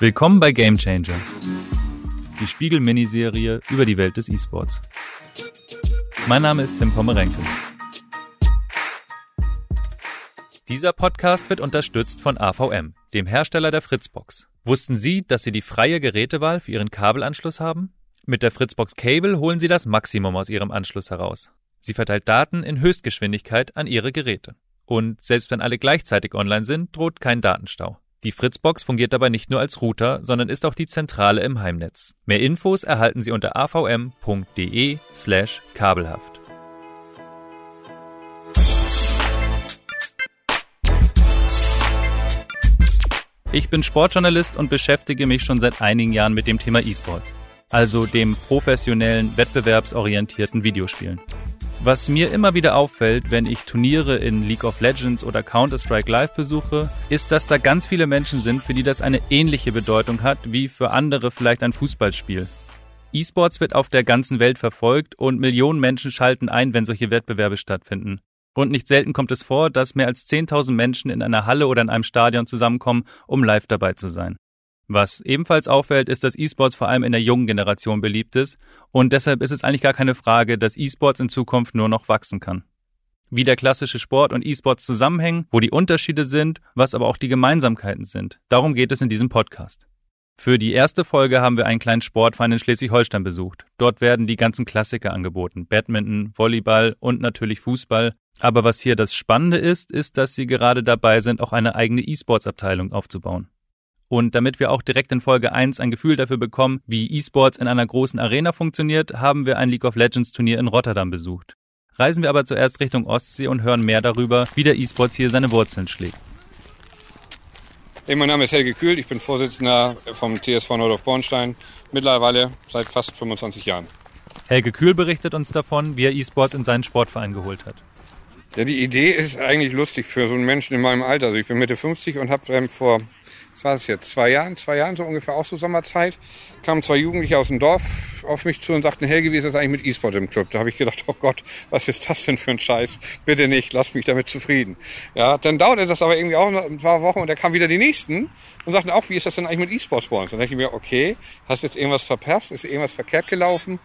Willkommen bei Game Changer, die Spiegel-Miniserie über die Welt des E-Sports. Mein Name ist Tim Pommerenke. Dieser Podcast wird unterstützt von AVM, dem Hersteller der Fritzbox. Wussten Sie, dass Sie die freie Gerätewahl für Ihren Kabelanschluss haben? Mit der Fritzbox Cable holen Sie das Maximum aus Ihrem Anschluss heraus. Sie verteilt Daten in Höchstgeschwindigkeit an Ihre Geräte. Und selbst wenn alle gleichzeitig online sind, droht kein Datenstau. Die Fritzbox fungiert dabei nicht nur als Router, sondern ist auch die Zentrale im Heimnetz. Mehr Infos erhalten Sie unter avm.de slash kabelhaft. Ich bin Sportjournalist und beschäftige mich schon seit einigen Jahren mit dem Thema E-Sports, also dem professionellen, wettbewerbsorientierten Videospielen. Was mir immer wieder auffällt, wenn ich Turniere in League of Legends oder Counter-Strike Live besuche, ist, dass da ganz viele Menschen sind, für die das eine ähnliche Bedeutung hat wie für andere vielleicht ein Fußballspiel. E-Sports wird auf der ganzen Welt verfolgt und Millionen Menschen schalten ein, wenn solche Wettbewerbe stattfinden. Und nicht selten kommt es vor, dass mehr als 10.000 Menschen in einer Halle oder in einem Stadion zusammenkommen, um live dabei zu sein. Was ebenfalls auffällt, ist, dass E-Sports vor allem in der jungen Generation beliebt ist und deshalb ist es eigentlich gar keine Frage, dass E-Sports in Zukunft nur noch wachsen kann. Wie der klassische Sport und E-Sports zusammenhängen, wo die Unterschiede sind, was aber auch die Gemeinsamkeiten sind. Darum geht es in diesem Podcast. Für die erste Folge haben wir einen kleinen Sportverein in Schleswig-Holstein besucht. Dort werden die ganzen Klassiker angeboten. Badminton, Volleyball und natürlich Fußball. Aber was hier das Spannende ist, ist, dass sie gerade dabei sind, auch eine eigene E-Sports-Abteilung aufzubauen. Und damit wir auch direkt in Folge 1 ein Gefühl dafür bekommen, wie E-Sports in einer großen Arena funktioniert, haben wir ein League of Legends Turnier in Rotterdam besucht. Reisen wir aber zuerst Richtung Ostsee und hören mehr darüber, wie der E-Sports hier seine Wurzeln schlägt. Hey, mein Name ist Helge Kühl, ich bin Vorsitzender vom TSV Nordorf Bornstein, mittlerweile seit fast 25 Jahren. Helge Kühl berichtet uns davon, wie er E-Sports in seinen Sportverein geholt hat. Ja, die Idee ist eigentlich lustig für so einen Menschen in meinem Alter. Also ich bin Mitte 50 und habe ähm, vor was war es jetzt, zwei Jahren, zwei Jahren so ungefähr auch so Sommerzeit, kamen zwei Jugendliche aus dem Dorf auf mich zu und sagten, Helge, wie ist das eigentlich mit E-Sport im Club? Da habe ich gedacht, oh Gott, was ist das denn für ein Scheiß? Bitte nicht, lass mich damit zufrieden. Ja, dann dauerte das aber irgendwie auch noch ein paar Wochen und da kamen wieder die nächsten und sagten auch, wie ist das denn eigentlich mit E-Sports bei uns? Dann dachte ich mir, okay, hast jetzt irgendwas verpasst, ist irgendwas verkehrt gelaufen?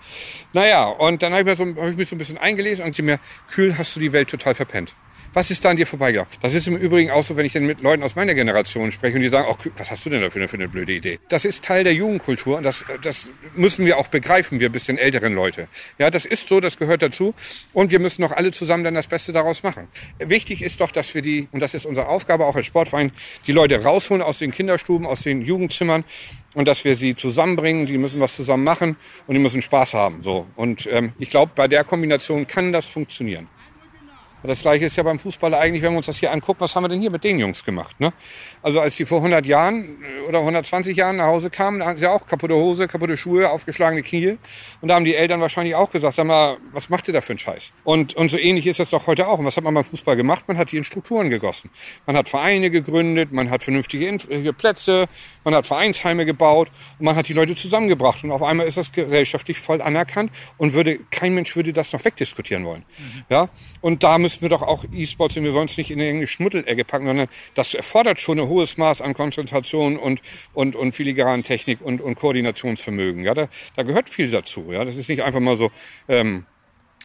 Naja, und dann habe ich, so, hab ich mich so ein bisschen eingelesen und sie mir, kühl, hast du die Welt total verpennt. Was ist da an dir vorbeigegangen? Das ist im Übrigen auch so, wenn ich dann mit Leuten aus meiner Generation spreche und die sagen, ach, was hast du denn da für eine, blöde Idee? Das ist Teil der Jugendkultur und das, das müssen wir auch begreifen, wir bisschen älteren Leute. Ja, das ist so, das gehört dazu und wir müssen auch alle zusammen dann das Beste daraus machen. Wichtig ist doch, dass wir die, und das ist unsere Aufgabe auch als Sportverein, die Leute rausholen aus den Kinderstuben, aus den Jugendzimmern und dass wir sie zusammenbringen, die müssen was zusammen machen und die müssen Spaß haben. So. Und ähm, ich glaube, bei der Kombination kann das funktionieren. Das gleiche ist ja beim Fußball eigentlich, wenn wir uns das hier angucken, was haben wir denn hier mit den Jungs gemacht? Ne? Also als die vor 100 Jahren äh, oder 120 Jahren nach Hause kamen, da hatten sie auch kaputte Hose, kaputte Schuhe, aufgeschlagene Knie. Und da haben die Eltern wahrscheinlich auch gesagt, sag mal, was macht ihr da für einen Scheiß? Und, und so ähnlich ist das doch heute auch. Und was hat man beim Fußball gemacht? Man hat die in Strukturen gegossen. Man hat Vereine gegründet, man hat vernünftige äh, Plätze, man hat Vereinsheime gebaut und man hat die Leute zusammengebracht. Und auf einmal ist das gesellschaftlich voll anerkannt und würde, kein Mensch würde das noch wegdiskutieren wollen. Mhm. Ja? Und da müssen wir doch auch E-Sports, wir sollen es nicht in irgendeine Schmuddelecke packen, sondern das erfordert schon ein hohes Maß an Konzentration und, und, und filigranen Technik und, und Koordinationsvermögen. Ja, da, da gehört viel dazu. Ja, das ist nicht einfach mal so, ähm,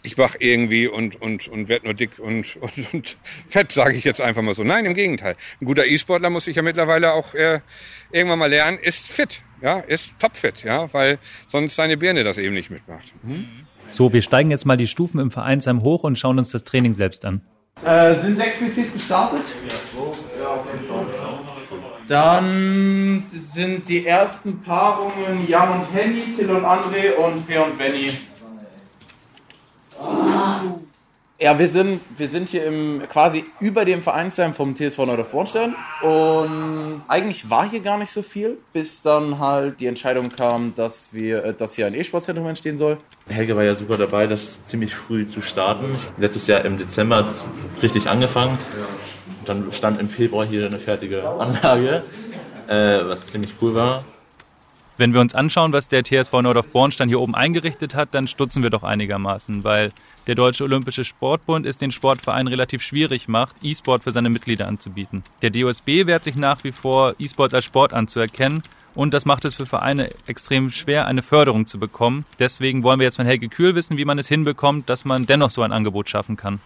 ich mach irgendwie und, und, und werd nur dick und, und, und fett, sage ich jetzt einfach mal so. Nein, im Gegenteil. Ein guter E-Sportler muss ich ja mittlerweile auch äh, irgendwann mal lernen, ist fit, ja, ist topfit, ja, weil sonst seine Birne das eben nicht mitmacht. Hm? So, wir steigen jetzt mal die Stufen im Vereinsheim hoch und schauen uns das Training selbst an. Äh, sind sechs PCs gestartet? Dann sind die ersten Paarungen Jan und Henny, Till und André und Per und Benny. Ja, wir sind, wir sind hier im, quasi über dem Vereinsheim vom TSV Nordorf Bornstein und eigentlich war hier gar nicht so viel, bis dann halt die Entscheidung kam, dass wir, äh, dass hier ein E-Sportzentrum entstehen soll. Helge war ja super dabei, das ziemlich früh zu starten. Letztes Jahr im Dezember hat es richtig angefangen. Dann stand im Februar hier eine fertige Anlage, äh, was ziemlich cool war. Wenn wir uns anschauen, was der TSV Nordorf Bornstein hier oben eingerichtet hat, dann stutzen wir doch einigermaßen, weil der Deutsche Olympische Sportbund es den Sportvereinen relativ schwierig macht, E-Sport für seine Mitglieder anzubieten. Der DOSB wehrt sich nach wie vor, E-Sports als Sport anzuerkennen Und das macht es für Vereine extrem schwer, eine Förderung zu bekommen. Deswegen wollen wir jetzt von Helge Kühl wissen, wie man es hinbekommt, dass man dennoch so ein Angebot schaffen kann.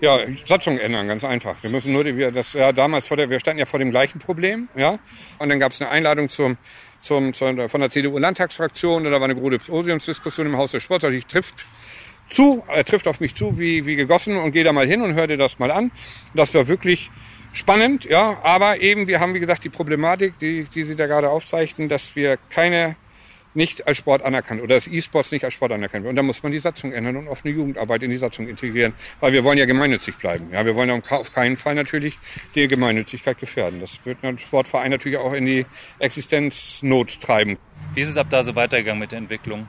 Ja, Satzung ändern, ganz einfach. Wir müssen nur, wir, das ja damals vor der, wir standen ja vor dem gleichen Problem, ja. Und dann gab es eine Einladung zum, zum, zum von der CDU-Landtagsfraktion, da war eine große Podiumsdiskussion im Haus des Sports, ich trifft zu, er trifft auf mich zu wie, wie gegossen und gehe da mal hin und hör dir das mal an. Das war wirklich spannend, ja, aber eben, wir haben, wie gesagt, die Problematik, die, die Sie da gerade aufzeichnen, dass wir keine nicht als Sport anerkannt oder das E-Sports nicht als Sport anerkannt wird. Und da muss man die Satzung ändern und offene Jugendarbeit in die Satzung integrieren, weil wir wollen ja gemeinnützig bleiben. Ja, wir wollen auf keinen Fall natürlich die Gemeinnützigkeit gefährden. Das wird ein Sportverein natürlich auch in die Existenznot treiben. Wie ist es ab da so weitergegangen mit der Entwicklung?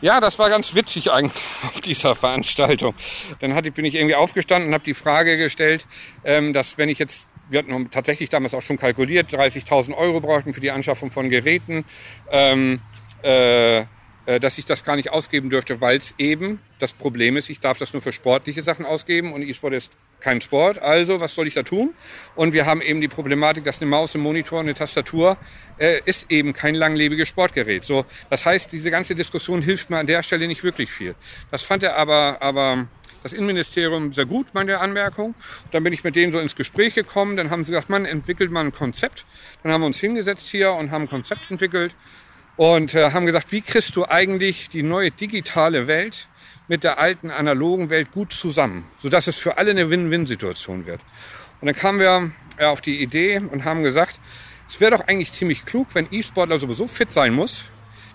Ja, das war ganz witzig eigentlich auf dieser Veranstaltung. Dann hatte, bin ich irgendwie aufgestanden und habe die Frage gestellt, ähm, dass wenn ich jetzt, wir hatten tatsächlich damals auch schon kalkuliert, 30.000 Euro brauchten für die Anschaffung von Geräten. Ähm, äh, dass ich das gar nicht ausgeben dürfte, weil es eben das Problem ist, ich darf das nur für sportliche Sachen ausgeben und E-Sport ist kein Sport. Also, was soll ich da tun? Und wir haben eben die Problematik, dass eine Maus, ein Monitor eine Tastatur äh, ist eben kein langlebiges Sportgerät. So, das heißt, diese ganze Diskussion hilft mir an der Stelle nicht wirklich viel. Das fand er aber, aber das Innenministerium sehr gut, meine Anmerkung. Dann bin ich mit denen so ins Gespräch gekommen. Dann haben sie gesagt, man entwickelt mal ein Konzept. Dann haben wir uns hingesetzt hier und haben ein Konzept entwickelt und äh, haben gesagt, wie kriegst du eigentlich die neue digitale Welt mit der alten analogen Welt gut zusammen, sodass es für alle eine Win-Win-Situation wird. Und dann kamen wir äh, auf die Idee und haben gesagt, es wäre doch eigentlich ziemlich klug, wenn E-Sportler sowieso fit sein muss,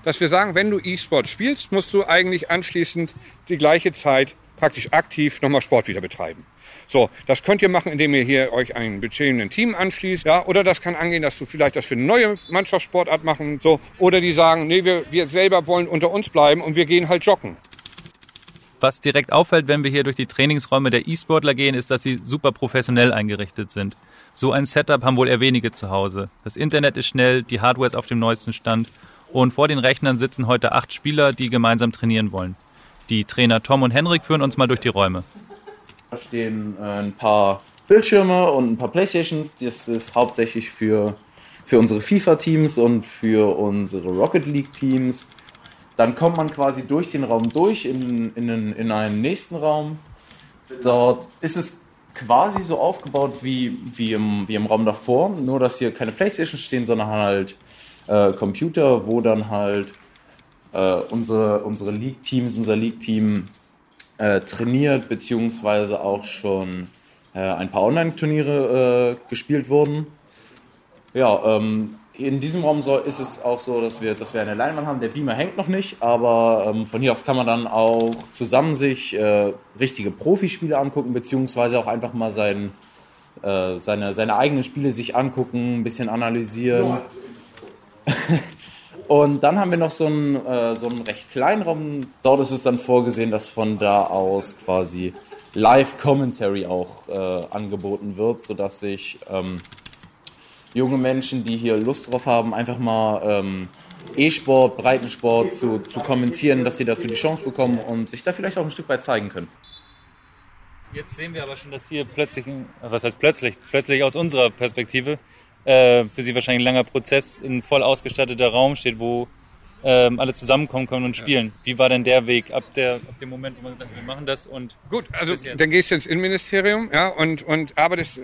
dass wir sagen, wenn du E-Sport spielst, musst du eigentlich anschließend die gleiche Zeit praktisch aktiv nochmal Sport wieder betreiben. So, das könnt ihr machen, indem ihr hier euch ein bestehenden Team anschließt, ja, oder das kann angehen, dass du vielleicht das für eine neue Mannschaftssportart machen, so, oder die sagen, nee, wir, wir selber wollen unter uns bleiben und wir gehen halt joggen. Was direkt auffällt, wenn wir hier durch die Trainingsräume der E-Sportler gehen, ist, dass sie super professionell eingerichtet sind. So ein Setup haben wohl eher wenige zu Hause. Das Internet ist schnell, die Hardware ist auf dem neuesten Stand und vor den Rechnern sitzen heute acht Spieler, die gemeinsam trainieren wollen. Die Trainer Tom und Henrik führen uns mal durch die Räume. Stehen äh, ein paar Bildschirme und ein paar Playstations. Das ist hauptsächlich für, für unsere FIFA-Teams und für unsere Rocket League-Teams. Dann kommt man quasi durch den Raum durch in, in, in einen nächsten Raum. Dort ist es quasi so aufgebaut wie, wie, im, wie im Raum davor, nur dass hier keine Playstations stehen, sondern halt äh, Computer, wo dann halt äh, unsere, unsere League-Teams, unser League-Team äh, trainiert, beziehungsweise auch schon äh, ein paar Online-Turniere äh, gespielt wurden. Ja, ähm, in diesem Raum soll, ist es auch so, dass wir, dass wir eine Leinwand haben. Der Beamer hängt noch nicht, aber ähm, von hier aus kann man dann auch zusammen sich äh, richtige Profispiele angucken, beziehungsweise auch einfach mal sein, äh, seine, seine eigenen Spiele sich angucken, ein bisschen analysieren. Und dann haben wir noch so einen, äh, so einen recht kleinen Raum. Dort ist es dann vorgesehen, dass von da aus quasi Live-Commentary auch äh, angeboten wird, sodass sich ähm, junge Menschen, die hier Lust drauf haben, einfach mal ähm, E-Sport, Breitensport zu, zu kommentieren, dass sie dazu die Chance bekommen und sich da vielleicht auch ein Stück weit zeigen können. Jetzt sehen wir aber schon, dass hier plötzlich, was heißt plötzlich, plötzlich aus unserer Perspektive, äh, für sie wahrscheinlich ein langer Prozess, ein voll ausgestatteter Raum steht, wo ähm, alle zusammenkommen können und spielen. Ja. Wie war denn der Weg ab, der, ab dem Moment, wo man gesagt hat, wir machen das und gut, also dann gehst du ins Innenministerium, ja und und arbeitest,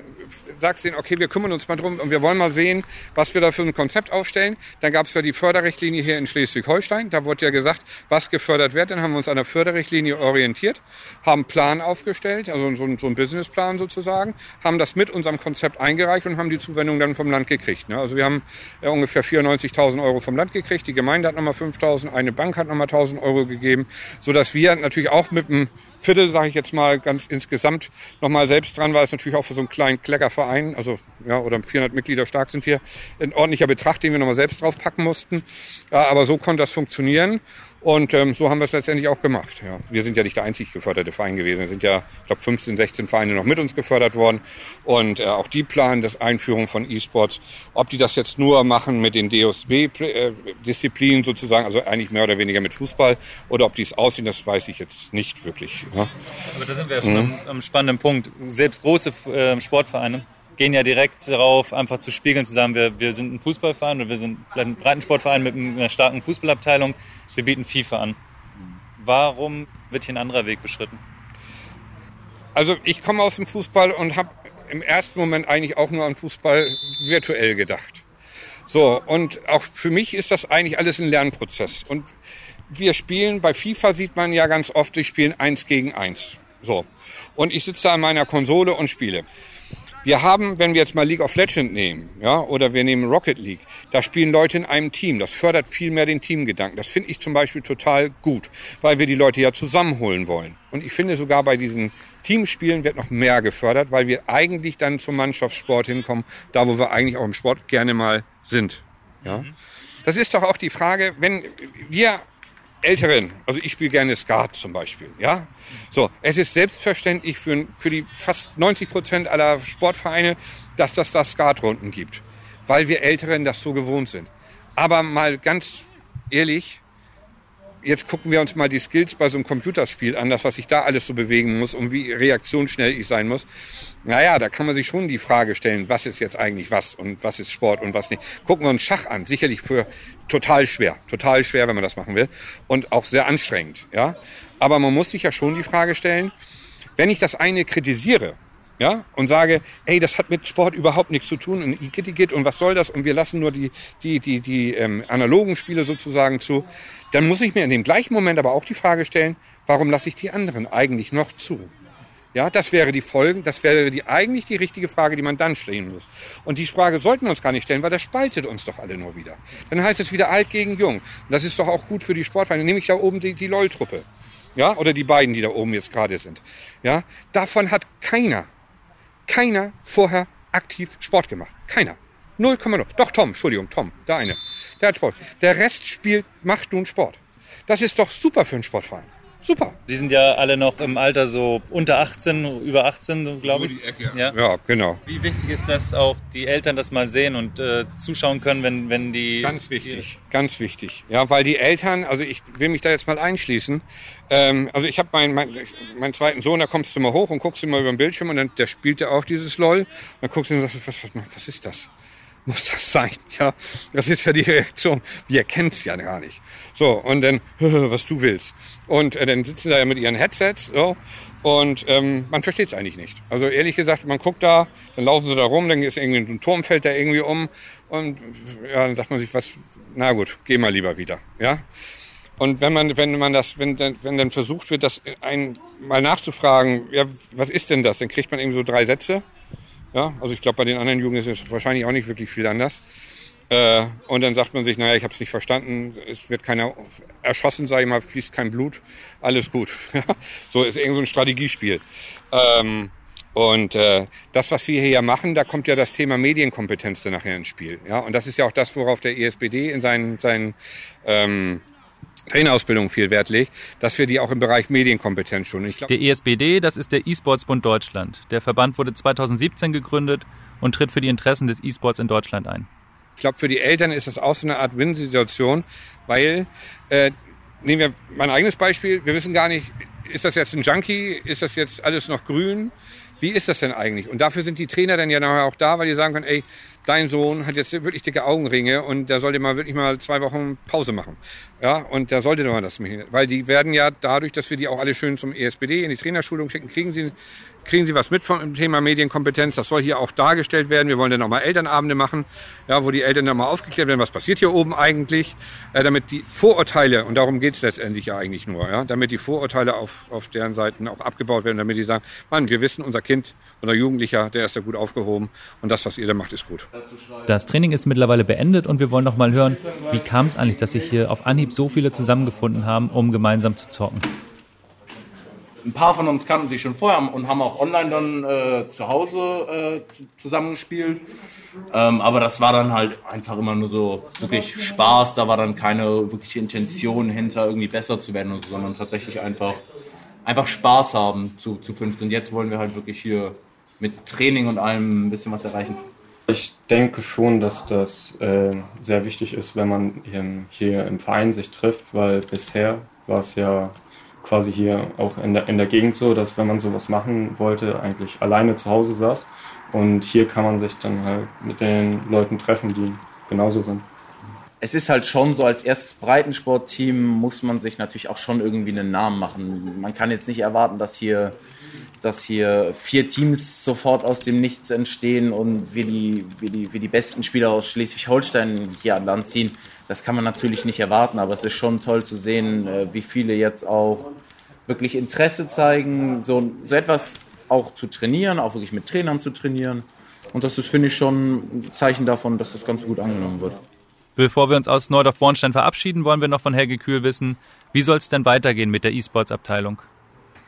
sagst denen, okay, wir kümmern uns mal drum und wir wollen mal sehen, was wir da für ein Konzept aufstellen. Dann gab es ja die Förderrichtlinie hier in Schleswig-Holstein. Da wurde ja gesagt, was gefördert wird. Dann haben wir uns an der Förderrichtlinie orientiert, haben einen Plan aufgestellt, also so, so einen Businessplan sozusagen, haben das mit unserem Konzept eingereicht und haben die Zuwendung dann vom Land gekriegt. Ne? Also wir haben ja, ungefähr 94.000 Euro vom Land gekriegt. Die Gemeinde hat nochmal nochmal 5000, eine Bank hat nochmal 1000 Euro gegeben, so dass wir natürlich auch mit einem Viertel, sage ich jetzt mal, ganz insgesamt nochmal selbst dran, weil es natürlich auch für so einen kleinen Kleckerverein, also ja, oder 400 Mitglieder stark sind wir, ein ordentlicher Betrag, den wir nochmal selbst draufpacken mussten. Ja, aber so konnte das funktionieren. Und ähm, so haben wir es letztendlich auch gemacht. Ja. Wir sind ja nicht der einzig geförderte Verein gewesen. Es sind ja, ich glaube, 15, 16 Vereine noch mit uns gefördert worden. Und äh, auch die planen das Einführung von E-Sports. Ob die das jetzt nur machen mit den DOSB-Disziplinen sozusagen, also eigentlich mehr oder weniger mit Fußball, oder ob die es aussehen, das weiß ich jetzt nicht wirklich. Ja. Aber da sind wir ja schon mhm. am, am, spannenden Punkt. Selbst große äh, Sportvereine gehen ja direkt darauf, einfach zu spiegeln, zu sagen, wir, wir sind ein Fußballverein oder wir sind ein Breitensportverein mit einer starken Fußballabteilung, wir bieten FIFA an. Warum wird hier ein anderer Weg beschritten? Also ich komme aus dem Fußball und habe im ersten Moment eigentlich auch nur an Fußball virtuell gedacht. So, und auch für mich ist das eigentlich alles ein Lernprozess. Und wir spielen, bei FIFA sieht man ja ganz oft, wir spielen eins gegen eins. So. Und ich sitze da an meiner Konsole und spiele. Wir haben, wenn wir jetzt mal League of Legends nehmen, ja, oder wir nehmen Rocket League, da spielen Leute in einem Team. Das fördert viel mehr den Teamgedanken. Das finde ich zum Beispiel total gut, weil wir die Leute ja zusammenholen wollen. Und ich finde sogar bei diesen Teamspielen wird noch mehr gefördert, weil wir eigentlich dann zum Mannschaftssport hinkommen, da wo wir eigentlich auch im Sport gerne mal sind. Ja. Das ist doch auch die Frage, wenn wir Älteren, also ich spiele gerne Skat zum Beispiel, ja. So, es ist selbstverständlich für, für die fast 90 Prozent aller Sportvereine, dass das das Skatrunden gibt, weil wir Älteren das so gewohnt sind. Aber mal ganz ehrlich, jetzt gucken wir uns mal die Skills bei so einem Computerspiel an, das, was ich da alles so bewegen muss und wie reaktionsschnell ich sein muss. Naja, da kann man sich schon die Frage stellen, was ist jetzt eigentlich was und was ist Sport und was nicht. Gucken wir uns Schach an, sicherlich für total schwer, total schwer, wenn man das machen will und auch sehr anstrengend, ja. Aber man muss sich ja schon die Frage stellen, wenn ich das eine kritisiere, ja, und sage, ey, das hat mit Sport überhaupt nichts zu tun und Igitt, und was soll das und wir lassen nur die, die, die, die ähm, analogen Spiele sozusagen zu, dann muss ich mir in dem gleichen Moment aber auch die Frage stellen, warum lasse ich die anderen eigentlich noch zu? Ja, das wäre die Folgen, das wäre die, eigentlich die richtige Frage, die man dann stellen muss. Und die Frage sollten wir uns gar nicht stellen, weil das spaltet uns doch alle nur wieder. Dann heißt es wieder alt gegen jung. Und das ist doch auch gut für die Sportvereine. Nehme ich da oben die, die LOL-Truppe. Ja, oder die beiden, die da oben jetzt gerade sind. Ja, davon hat keiner keiner vorher aktiv Sport gemacht. Keiner. 0,0. Doch Tom, Entschuldigung, Tom, der eine. Der hat Sport. Der Rest spielt, macht nun Sport. Das ist doch super für einen Sportverein. Super. Die sind ja alle noch im Alter so unter 18, über 18, glaube ich. Ecke, ja. ja. genau. Wie wichtig ist das auch, die Eltern das mal sehen und äh, zuschauen können, wenn, wenn die... Ganz wichtig, ganz wichtig. Ja, weil die Eltern, also ich will mich da jetzt mal einschließen, ähm, also ich habe meinen mein, mein zweiten Sohn, da kommst du mal hoch und guckst du mal über den Bildschirm und dann der spielt ja auch dieses LOL. Dann guckst du und sagst, was, was, was ist das? Muss das sein? Ja, das ist ja die Reaktion. Wir kennen es ja gar nicht. So, und dann, was du willst. Und äh, dann sitzen da ja mit ihren Headsets so, und ähm, man versteht es eigentlich nicht. Also ehrlich gesagt, man guckt da, dann laufen sie da rum, dann ist irgendwie ein Turm, fällt da irgendwie um und ja, dann sagt man sich, was, na gut, geh mal lieber wieder. Ja. Und wenn man, wenn man das, wenn dann, wenn dann versucht wird, das ein, mal nachzufragen, ja, was ist denn das? Dann kriegt man irgendwie so drei Sätze. Ja, also ich glaube, bei den anderen Jugendlichen ist es wahrscheinlich auch nicht wirklich viel anders. Äh, und dann sagt man sich, naja, ich habe es nicht verstanden, es wird keiner erschossen, sage ich mal, fließt kein Blut, alles gut. so ist irgend so ein Strategiespiel. Ähm, und äh, das, was wir hier ja machen, da kommt ja das Thema Medienkompetenz dann nachher ins Spiel. Ja, und das ist ja auch das, worauf der ESBD in seinen, seinen ähm, Trainerausbildung viel Wert legt, dass wir die auch im Bereich Medienkompetenz schon. Ich glaub, der ESBD, das ist der E-Sportsbund Deutschland. Der Verband wurde 2017 gegründet und tritt für die Interessen des E-Sports in Deutschland ein. Ich glaube, für die Eltern ist das auch so eine Art Win-Situation, weil, äh, nehmen wir mein eigenes Beispiel, wir wissen gar nicht, ist das jetzt ein Junkie, ist das jetzt alles noch grün, wie ist das denn eigentlich? Und dafür sind die Trainer dann ja nachher auch da, weil die sagen können, ey, dein Sohn hat jetzt wirklich dicke Augenringe und der sollte mal wirklich mal zwei Wochen Pause machen. Ja, und der sollte mal das machen. Weil die werden ja dadurch, dass wir die auch alle schön zum ESBD in die Trainerschulung schicken, kriegen sie kriegen Sie was mit vom Thema Medienkompetenz. Das soll hier auch dargestellt werden. Wir wollen dann nochmal Elternabende machen, ja, wo die Eltern nochmal aufgeklärt werden, was passiert hier oben eigentlich, äh, damit die Vorurteile, und darum geht's letztendlich ja eigentlich nur, ja, damit die Vorurteile auf, auf deren Seiten auch abgebaut werden, damit die sagen, Mann, wir wissen, unser Kind, unser Jugendlicher, der ist ja gut aufgehoben und das, was ihr da macht, ist gut. Das Training ist mittlerweile beendet und wir wollen noch mal hören, wie kam es eigentlich, dass sich hier auf Anhieb so viele zusammengefunden haben, um gemeinsam zu zocken ein paar von uns kannten sich schon vorher und haben auch online dann äh, zu Hause äh, zusammengespielt. Ähm, aber das war dann halt einfach immer nur so wirklich Spaß. Da war dann keine wirkliche Intention hinter, irgendwie besser zu werden, so, sondern tatsächlich einfach, einfach Spaß haben zu, zu fünft. Und jetzt wollen wir halt wirklich hier mit Training und allem ein bisschen was erreichen. Ich denke schon, dass das äh, sehr wichtig ist, wenn man hier im Verein sich trifft, weil bisher war es ja quasi hier auch in der, in der Gegend so, dass wenn man sowas machen wollte, eigentlich alleine zu Hause saß. Und hier kann man sich dann halt mit den Leuten treffen, die genauso sind. Es ist halt schon so, als erstes Breitensportteam muss man sich natürlich auch schon irgendwie einen Namen machen. Man kann jetzt nicht erwarten, dass hier, dass hier vier Teams sofort aus dem Nichts entstehen und wir die, wir die, wir die besten Spieler aus Schleswig-Holstein hier an Land ziehen. Das kann man natürlich nicht erwarten, aber es ist schon toll zu sehen, äh, wie viele jetzt auch wirklich Interesse zeigen, so, so etwas auch zu trainieren, auch wirklich mit Trainern zu trainieren. Und das ist, finde ich, schon ein Zeichen davon, dass das ganz gut angenommen wird. Bevor wir uns aus Neudorf-Bornstein verabschieden, wollen wir noch von Helge Kühl wissen, wie soll es denn weitergehen mit der E-Sports-Abteilung?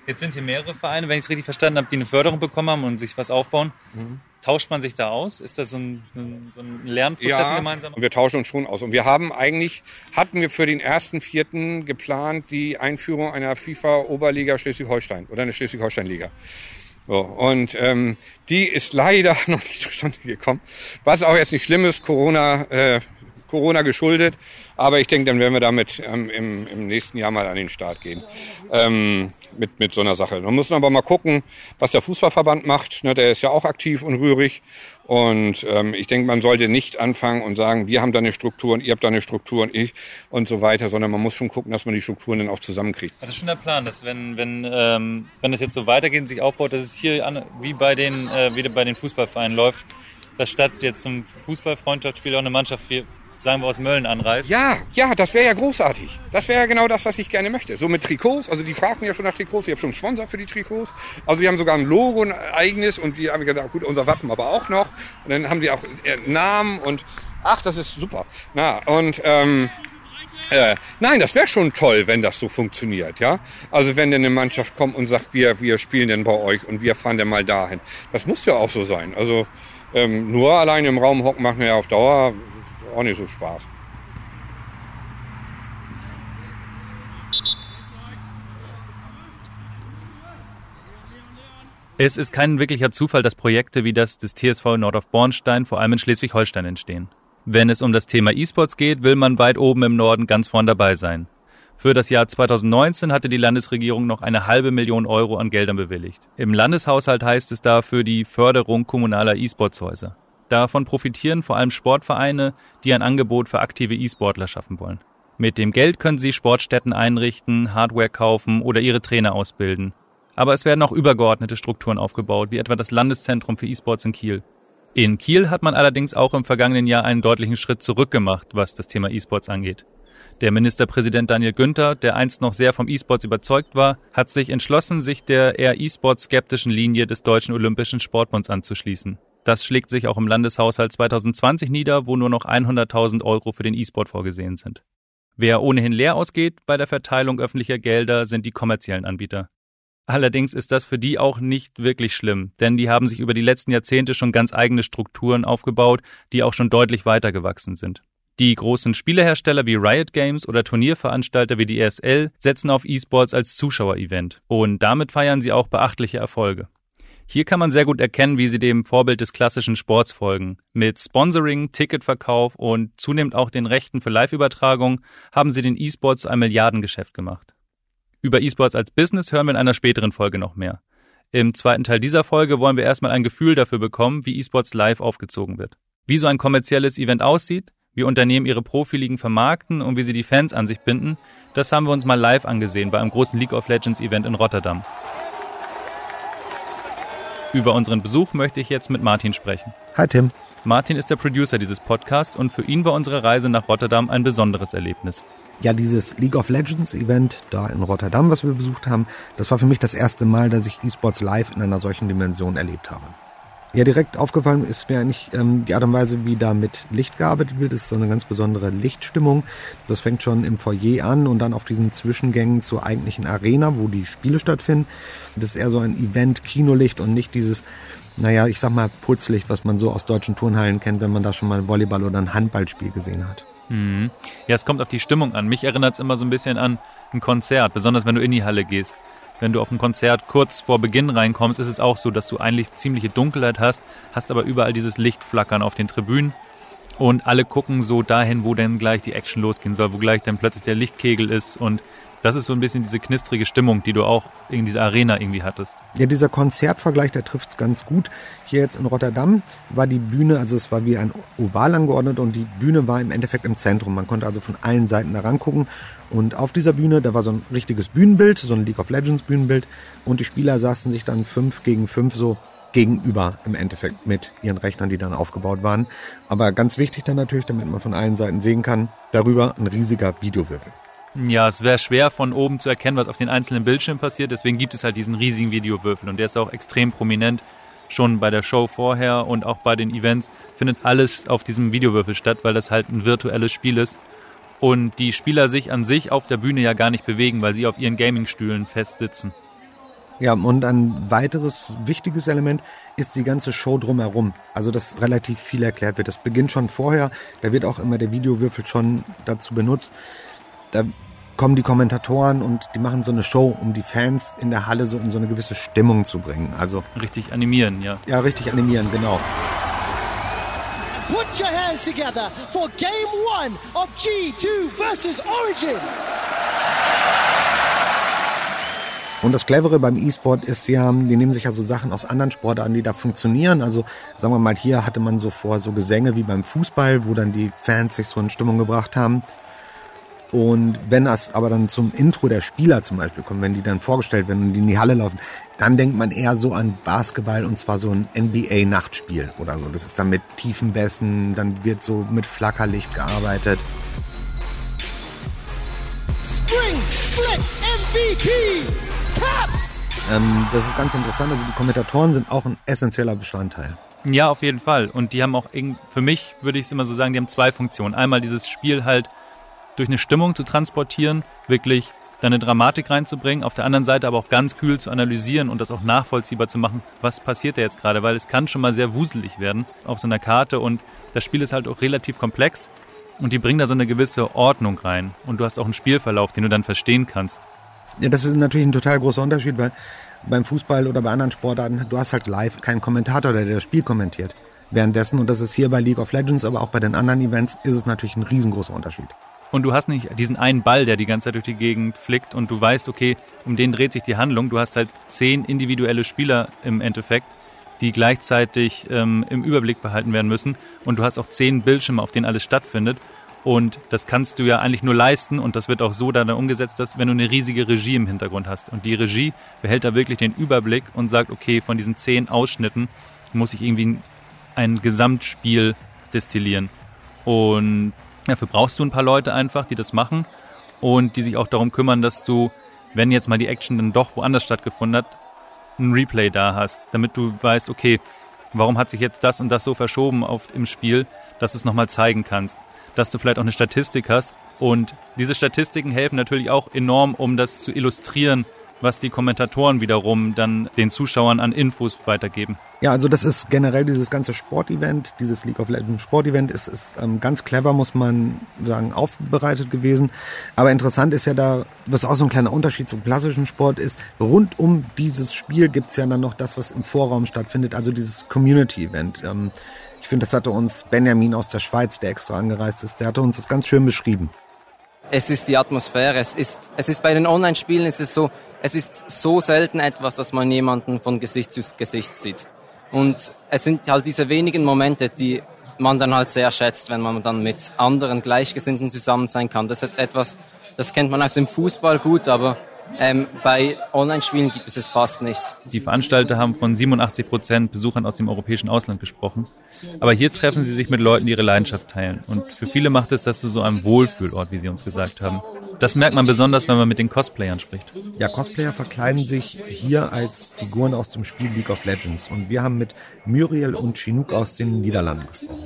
Jetzt sind hier mehrere Vereine, wenn ich es richtig verstanden habe, die eine Förderung bekommen haben und sich was aufbauen. Mhm. Tauscht man sich da aus? Ist das so ein, so ein Lernprozess ja, gemeinsam? wir tauschen uns schon aus. Und wir haben eigentlich, hatten wir für den ersten Vierten geplant, die Einführung einer FIFA-Oberliga Schleswig-Holstein oder eine Schleswig-Holstein-Liga. So, und ähm, die ist leider noch nicht zustande gekommen. Was auch jetzt nicht schlimm ist, Corona, äh, Corona geschuldet. Aber ich denke, dann werden wir damit ähm, im, im nächsten Jahr mal an den Start gehen. Ähm, mit, mit so einer Sache. Man muss aber mal gucken, was der Fußballverband macht. Ne, der ist ja auch aktiv und rührig. Und ähm, ich denke, man sollte nicht anfangen und sagen, wir haben da eine Struktur und ihr habt da eine Struktur und ich und so weiter, sondern man muss schon gucken, dass man die Strukturen dann auch zusammenkriegt. Das ist schon der Plan, dass wenn, wenn, ähm, wenn es jetzt so weitergeht und sich aufbaut, dass es hier an, wie bei den, äh, wie bei den Fußballvereinen läuft, dass statt jetzt zum Fußballfreundschaftsspiel auch eine Mannschaft sagen wir aus Mölln anreist. Ja, ja, das wäre ja großartig. Das wäre ja genau das, was ich gerne möchte. So mit Trikots, also die fragten ja schon nach Trikots, ich habe schon einen Sponsor für die Trikots. Also wir haben sogar ein Logo, ein eigenes und wir haben gesagt, gut, unser Wappen aber auch noch. Und dann haben die auch äh, Namen und ach, das ist super. Na, und ähm, äh, nein, das wäre schon toll, wenn das so funktioniert, ja. Also wenn denn eine Mannschaft kommt und sagt, wir, wir spielen denn bei euch und wir fahren denn mal dahin. Das muss ja auch so sein. Also ähm, nur allein im Raum hocken macht mir ja auf Dauer auch nicht so Spaß. Es ist kein wirklicher Zufall, dass Projekte wie das des TSV Nordorf Bornstein vor allem in Schleswig-Holstein entstehen. Wenn es um das Thema E-Sports geht, will man weit oben im Norden ganz vorn dabei sein. Für das Jahr 2019 hatte die Landesregierung noch eine halbe Million Euro an Geldern bewilligt. Im Landeshaushalt heißt es dafür die Förderung kommunaler E-Sports-Häuser. Davon profitieren vor allem Sportvereine, die ein Angebot für aktive E-Sportler schaffen wollen. Mit dem Geld können sie Sportstätten einrichten, Hardware kaufen oder ihre Trainer ausbilden. Aber es werden auch übergeordnete Strukturen aufgebaut, wie etwa das Landeszentrum für E-Sports in Kiel. In Kiel hat man allerdings auch im vergangenen Jahr einen deutlichen Schritt zurück gemacht, was das Thema E-Sports angeht. Der Ministerpräsident Daniel Günther, der einst noch sehr vom E-Sports überzeugt war, hat sich entschlossen, sich der eher E-Sports skeptischen Linie des Deutschen Olympischen Sportbunds anzuschließen. Das schlägt sich auch im Landeshaushalt 2020 nieder, wo nur noch 100.000 Euro für den E-Sport vorgesehen sind. Wer ohnehin leer ausgeht bei der Verteilung öffentlicher Gelder, sind die kommerziellen Anbieter. Allerdings ist das für die auch nicht wirklich schlimm, denn die haben sich über die letzten Jahrzehnte schon ganz eigene Strukturen aufgebaut, die auch schon deutlich weiter gewachsen sind. Die großen Spielehersteller wie Riot Games oder Turnierveranstalter wie die ESL setzen auf E-Sports als Zuschauerevent und damit feiern sie auch beachtliche Erfolge. Hier kann man sehr gut erkennen, wie sie dem Vorbild des klassischen Sports folgen. Mit Sponsoring, Ticketverkauf und zunehmend auch den Rechten für Live-Übertragung haben sie den E-Sport zu einem Milliardengeschäft gemacht. Über E-Sports als Business hören wir in einer späteren Folge noch mehr. Im zweiten Teil dieser Folge wollen wir erstmal ein Gefühl dafür bekommen, wie E-Sports live aufgezogen wird. Wie so ein kommerzielles Event aussieht, wie Unternehmen ihre Profiligen vermarkten und wie sie die Fans an sich binden, das haben wir uns mal live angesehen bei einem großen League of Legends Event in Rotterdam. Über unseren Besuch möchte ich jetzt mit Martin sprechen. Hi Tim. Martin ist der Producer dieses Podcasts und für ihn war unsere Reise nach Rotterdam ein besonderes Erlebnis. Ja, dieses League of Legends Event da in Rotterdam, was wir besucht haben, das war für mich das erste Mal, dass ich E-Sports live in einer solchen Dimension erlebt habe. Ja, direkt aufgefallen ist mir eigentlich ähm, die Art und Weise, wie da mit Licht gearbeitet wird. Das ist so eine ganz besondere Lichtstimmung. Das fängt schon im Foyer an und dann auf diesen Zwischengängen zur eigentlichen Arena, wo die Spiele stattfinden. Das ist eher so ein Event-Kinolicht und nicht dieses, naja, ich sag mal Putzlicht, was man so aus deutschen Turnhallen kennt, wenn man da schon mal ein Volleyball- oder ein Handballspiel gesehen hat. Mhm. Ja, es kommt auf die Stimmung an. Mich erinnert es immer so ein bisschen an ein Konzert, besonders wenn du in die Halle gehst wenn du auf ein Konzert kurz vor Beginn reinkommst, ist es auch so, dass du eigentlich ziemliche Dunkelheit hast, hast aber überall dieses Lichtflackern auf den Tribünen. Und alle gucken so dahin, wo denn gleich die Action losgehen soll, wo gleich dann plötzlich der Lichtkegel ist und Das ist so ein bisschen diese knistrige Stimmung, die du auch in dieser Arena irgendwie hattest. Ja, dieser Konzertvergleich, der trifft es ganz gut. Hier jetzt in Rotterdam war die Bühne, also es war wie ein Oval angeordnet und die Bühne war im Endeffekt im Zentrum. Man konnte also von allen Seiten da rangucken. Und auf dieser Bühne, da war so ein richtiges Bühnenbild, so ein League of Legends Bühnenbild. Und die Spieler saßen sich dann fünf gegen fünf so gegenüber im Endeffekt mit ihren Rechnern, die dann aufgebaut waren. Aber ganz wichtig dann natürlich, damit man von allen Seiten sehen kann, darüber ein riesiger Videowürfel. Ja, es wäre schwer von oben zu erkennen, was auf den einzelnen Bildschirmen passiert. Deswegen gibt es halt diesen riesigen Videowürfel und der ist auch extrem prominent. Schon bei der Show vorher und auch bei den Events findet alles auf diesem Videowürfel statt, weil das halt ein virtuelles Spiel ist und die Spieler sich an sich auf der Bühne ja gar nicht bewegen, weil sie auf ihren Gaming-Stühlen festsitzen. Ja, und ein weiteres wichtiges Element ist die ganze Show drumherum. Also, dass relativ viel erklärt wird. Das beginnt schon vorher. Da wird auch immer der Videowürfel schon dazu benutzt. Da kommen die Kommentatoren und die machen so eine Show, um die Fans in der Halle so in so eine gewisse Stimmung zu bringen. Also richtig animieren, ja. Ja, richtig animieren, genau. Put your hands together for game one of G2 versus Origin. Und das Clevere beim E-Sport ist ja, die nehmen sich ja so Sachen aus anderen Sportarten, die da funktionieren. Also sagen wir mal, hier hatte man so vor so Gesänge wie beim Fußball, wo dann die Fans sich so in Stimmung gebracht haben. Und wenn das aber dann zum Intro der Spieler zum Beispiel kommt, wenn die dann vorgestellt werden und die in die Halle laufen, dann denkt man eher so an Basketball und zwar so ein NBA-Nachtspiel oder so. Das ist dann mit tiefen Bässen, dann wird so mit Flackerlicht gearbeitet. Spring Split MVP Caps! Ähm, das ist ganz interessant. Also die Kommentatoren sind auch ein essentieller Bestandteil. Ja, auf jeden Fall. Und die haben auch, für mich würde ich es immer so sagen, die haben zwei Funktionen. Einmal dieses Spiel halt durch eine Stimmung zu transportieren, wirklich da eine Dramatik reinzubringen, auf der anderen Seite aber auch ganz kühl zu analysieren und das auch nachvollziehbar zu machen, was passiert da jetzt gerade, weil es kann schon mal sehr wuselig werden auf so einer Karte und das Spiel ist halt auch relativ komplex und die bringen da so eine gewisse Ordnung rein und du hast auch einen Spielverlauf, den du dann verstehen kannst. Ja, das ist natürlich ein total großer Unterschied, weil beim Fußball oder bei anderen Sportarten, du hast halt live keinen Kommentator, der das Spiel kommentiert. Währenddessen, und das ist hier bei League of Legends, aber auch bei den anderen Events, ist es natürlich ein riesengroßer Unterschied und du hast nicht diesen einen Ball, der die ganze Zeit durch die Gegend flickt und du weißt, okay, um den dreht sich die Handlung. Du hast halt zehn individuelle Spieler im Endeffekt, die gleichzeitig ähm, im Überblick behalten werden müssen und du hast auch zehn Bildschirme, auf denen alles stattfindet. Und das kannst du ja eigentlich nur leisten und das wird auch so dann umgesetzt, dass wenn du eine riesige Regie im Hintergrund hast. Und die Regie behält da wirklich den Überblick und sagt, okay, von diesen zehn Ausschnitten muss ich irgendwie ein Gesamtspiel destillieren. Und Dafür brauchst du ein paar Leute einfach, die das machen und die sich auch darum kümmern, dass du, wenn jetzt mal die Action dann doch woanders stattgefunden hat, ein Replay da hast, damit du weißt, okay, warum hat sich jetzt das und das so verschoben auf, im Spiel, dass du es nochmal zeigen kannst. Dass du vielleicht auch eine Statistik hast und diese Statistiken helfen natürlich auch enorm, um das zu illustrieren, was die Kommentatoren wiederum dann den Zuschauern an Infos weitergeben. Ja, also das ist generell dieses ganze Sportevent, dieses League of Legends Sportevent ist, ist ähm, ganz clever, muss man sagen, aufbereitet gewesen. Aber interessant ist ja da, was auch so ein kleiner Unterschied zum klassischen Sport ist, rund um dieses Spiel gibt's ja dann noch das, was im Vorraum stattfindet, also dieses Community-Event. Ähm, ich finde, das hatte uns Benjamin aus der Schweiz, der extra angereist ist, der hatte uns das ganz schön beschrieben es ist die Atmosphäre. Es ist, es ist bei den Online-Spielen ist es so, es ist so selten etwas, dass man jemanden von Gesicht zu Gesicht sieht. Und es sind halt diese wenigen Momente, die man dann halt sehr schätzt, wenn man dann mit anderen Gleichgesinnten zusammen sein kann. Das ist etwas, das kennt man aus dem Fußball gut, aber ähm, bei Online-Spielen gibt es es fast nicht. Die Veranstalter haben von 87 Prozent Besuchern aus dem europäischen Ausland gesprochen. Aber hier treffen sie sich mit Leuten, die ihre Leidenschaft teilen. Und für viele macht es das zu so einem Wohlfühlort, wie sie uns gesagt haben. Das merkt man besonders, wenn man mit den Cosplayern spricht. Ja, Cosplayer verkleiden sich hier als Figuren aus dem Spiel League of Legends. Und wir haben mit Muriel und Chinook aus den Niederlanden gesprochen.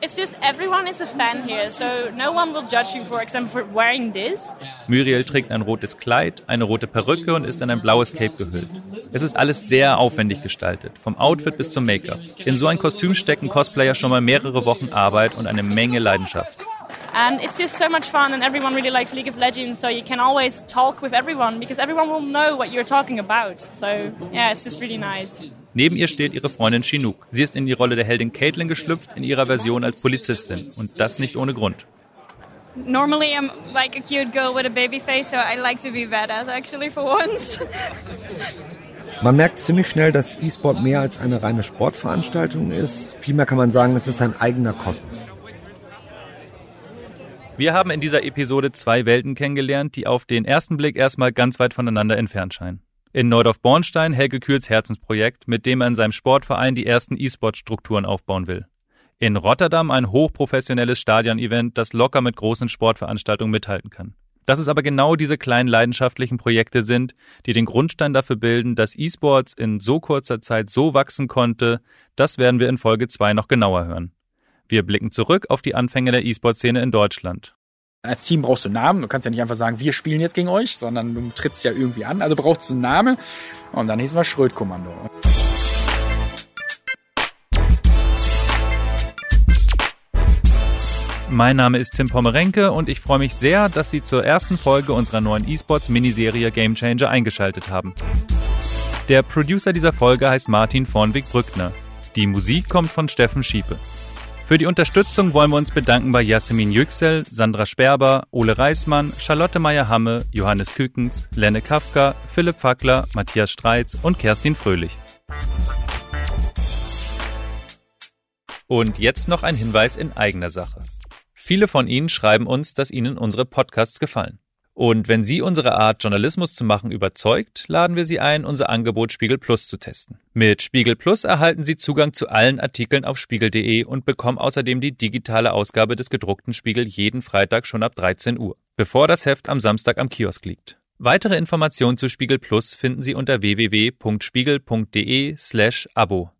It's just everyone is a fan here, so no one will judge you for example for wearing this. Muriel trägt ein rotes Kleid, eine rote Perücke und ist in ein blaues Cape gehüllt. Es ist alles sehr aufwendig gestaltet, vom Outfit bis zum Make-up. In so ein Kostüm stecken Cosplayer schon mal mehrere Wochen Arbeit und eine Menge Leidenschaft. And it's just so much fun, and everyone really likes League of Legends, so you can always talk with everyone because everyone will know what you're talking about. So, yeah, it's just really nice. Neben ihr steht ihre Freundin Chinook. Sie ist in die Rolle der Heldin Caitlin geschlüpft, in ihrer Version als Polizistin. Und das nicht ohne Grund. Normally, I'm like a cute girl with a baby face, so I like to be badass actually for once. Man merkt ziemlich schnell, dass E-Sport mehr als eine reine Sportveranstaltung ist. Vielmehr kann man sagen, es ist ein eigener Kosmos. Wir haben in dieser Episode zwei Welten kennengelernt, die auf den ersten Blick erstmal ganz weit voneinander entfernt scheinen. In Neudorf-Bornstein Helge Kühls Herzensprojekt, mit dem er in seinem Sportverein die ersten E-Sport-Strukturen aufbauen will. In Rotterdam ein hochprofessionelles Stadion-Event, das locker mit großen Sportveranstaltungen mithalten kann. Dass es aber genau diese kleinen leidenschaftlichen Projekte sind, die den Grundstein dafür bilden, dass E-Sports in so kurzer Zeit so wachsen konnte, das werden wir in Folge 2 noch genauer hören. Wir blicken zurück auf die Anfänge der E-Sport-Szene in Deutschland. Als Team brauchst du einen Namen. Du kannst ja nicht einfach sagen, wir spielen jetzt gegen euch, sondern du trittst ja irgendwie an. Also brauchst du einen Namen. Und dann hießen wir Schrödkommando. Mein Name ist Tim Pommerenke und ich freue mich sehr, dass Sie zur ersten Folge unserer neuen E-Sports-Miniserie Game Changer eingeschaltet haben. Der Producer dieser Folge heißt Martin Vornwig-Brückner. Die Musik kommt von Steffen Schiepe. Für die Unterstützung wollen wir uns bedanken bei Jasmin Yüksel, Sandra Sperber, Ole Reismann, Charlotte Meyer-Hamme, Johannes Kükens, Lenne Kafka, Philipp Fackler, Matthias Streitz und Kerstin Fröhlich. Und jetzt noch ein Hinweis in eigener Sache. Viele von Ihnen schreiben uns, dass Ihnen unsere Podcasts gefallen. Und wenn Sie unsere Art, Journalismus zu machen, überzeugt, laden wir Sie ein, unser Angebot Spiegel Plus zu testen. Mit Spiegel Plus erhalten Sie Zugang zu allen Artikeln auf spiegel.de und bekommen außerdem die digitale Ausgabe des gedruckten Spiegel jeden Freitag schon ab 13 Uhr, bevor das Heft am Samstag am Kiosk liegt. Weitere Informationen zu Spiegel Plus finden Sie unter www.spiegel.de slash Abo.